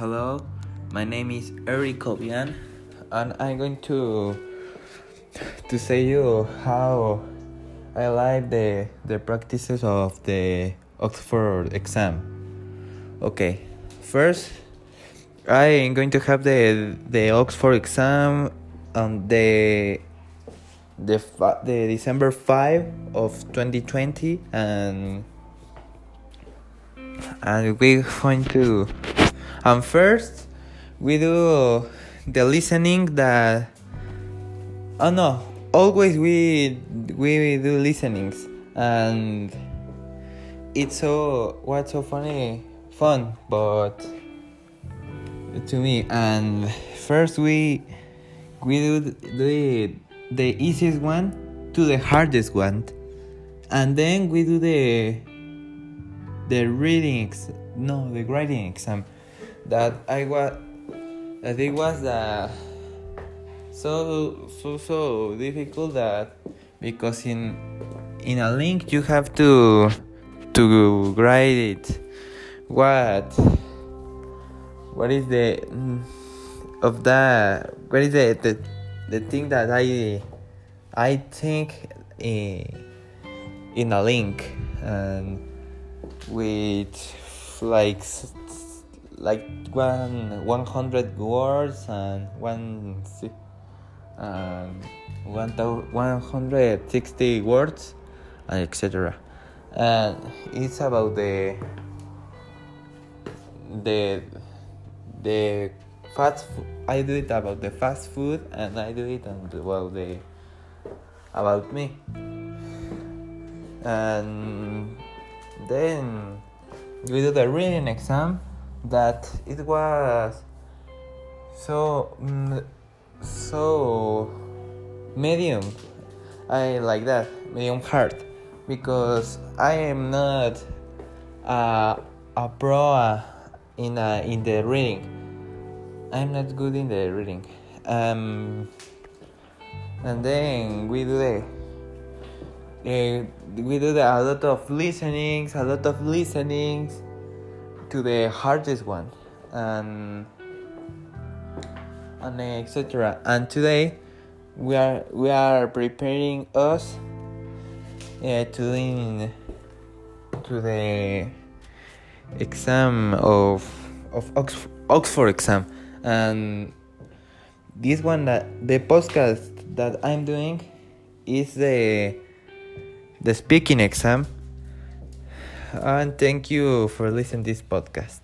Hello, my name is Eric Colbian, and I'm going to to say you how I like the the practices of the Oxford exam. Okay, first I am going to have the the Oxford exam on the the the December five of twenty twenty and and we're going to and first we do the listening that oh no always we we do listenings. And it's so what's so funny fun but to me. And first we we do the the easiest one to the hardest one. And then we do the the reading no the writing exam that I was that it was uh, so so so difficult that because in in a link you have to to write it. What what is the mm, of that what is the the, the thing that I I think in, in a link and with like like one 100 words and one um, 160 words and etc and it's about the the the fast food i do it about the fast food and i do it about the about me. And then we do the reading exam that it was so mm, so medium. I like that medium hard because i am not uh, a pro in uh, in the reading. I'm not good in the reading. Um and then we do the uh, we do the, a lot of listenings a lot of listenings to the hardest one and and etc and today we are we are preparing us uh, to in, to the exam of of Oxford, Oxford exam. And this one that the podcast that I'm doing is the the speaking exam and thank you for listening this podcast